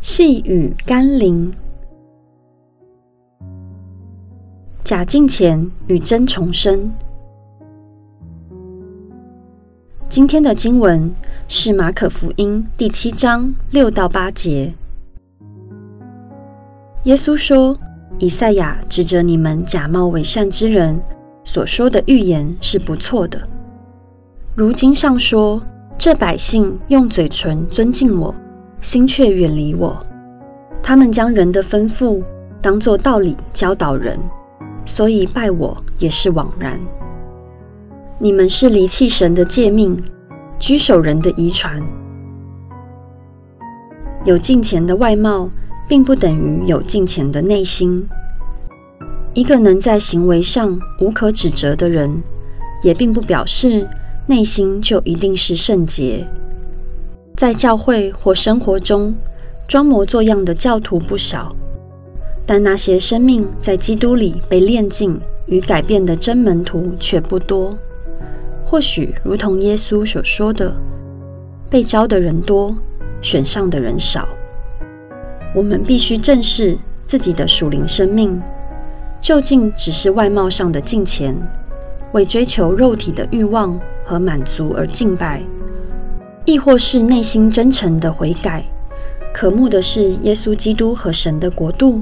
细雨甘霖，假敬虔与真重生。今天的经文是马可福音第七章六到八节。耶稣说：“以赛亚指着你们假冒伪善之人所说的预言是不错的。如经上说，这百姓用嘴唇尊敬我。”心却远离我，他们将人的吩咐当作道理教导人，所以拜我也是枉然。你们是离弃神的诫命，居守人的遗传。有敬虔的外貌，并不等于有敬虔的内心。一个能在行为上无可指责的人，也并不表示内心就一定是圣洁。在教会或生活中装模作样的教徒不少，但那些生命在基督里被炼净与改变的真门徒却不多。或许如同耶稣所说的：“被招的人多，选上的人少。”我们必须正视自己的属灵生命，究竟只是外貌上的敬虔，为追求肉体的欲望和满足而敬拜。亦或是内心真诚的悔改，渴慕的是耶稣基督和神的国度。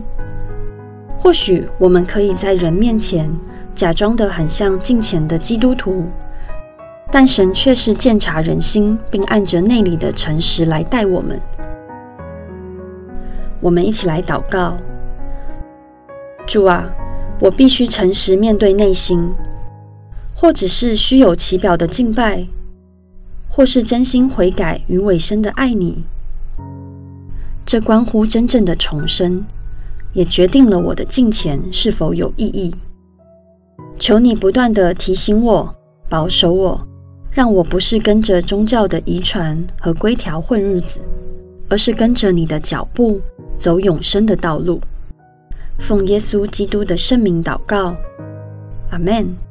或许我们可以在人面前假装得很像敬虔的基督徒，但神却是鉴察人心，并按着内里的诚实来待我们。我们一起来祷告：主啊，我必须诚实面对内心，或只是虚有其表的敬拜。或是真心悔改与委身的爱你，这关乎真正的重生，也决定了我的敬虔是否有意义。求你不断地提醒我、保守我，让我不是跟着宗教的遗传和规条混日子，而是跟着你的脚步走永生的道路。奉耶稣基督的圣名祷告，阿门。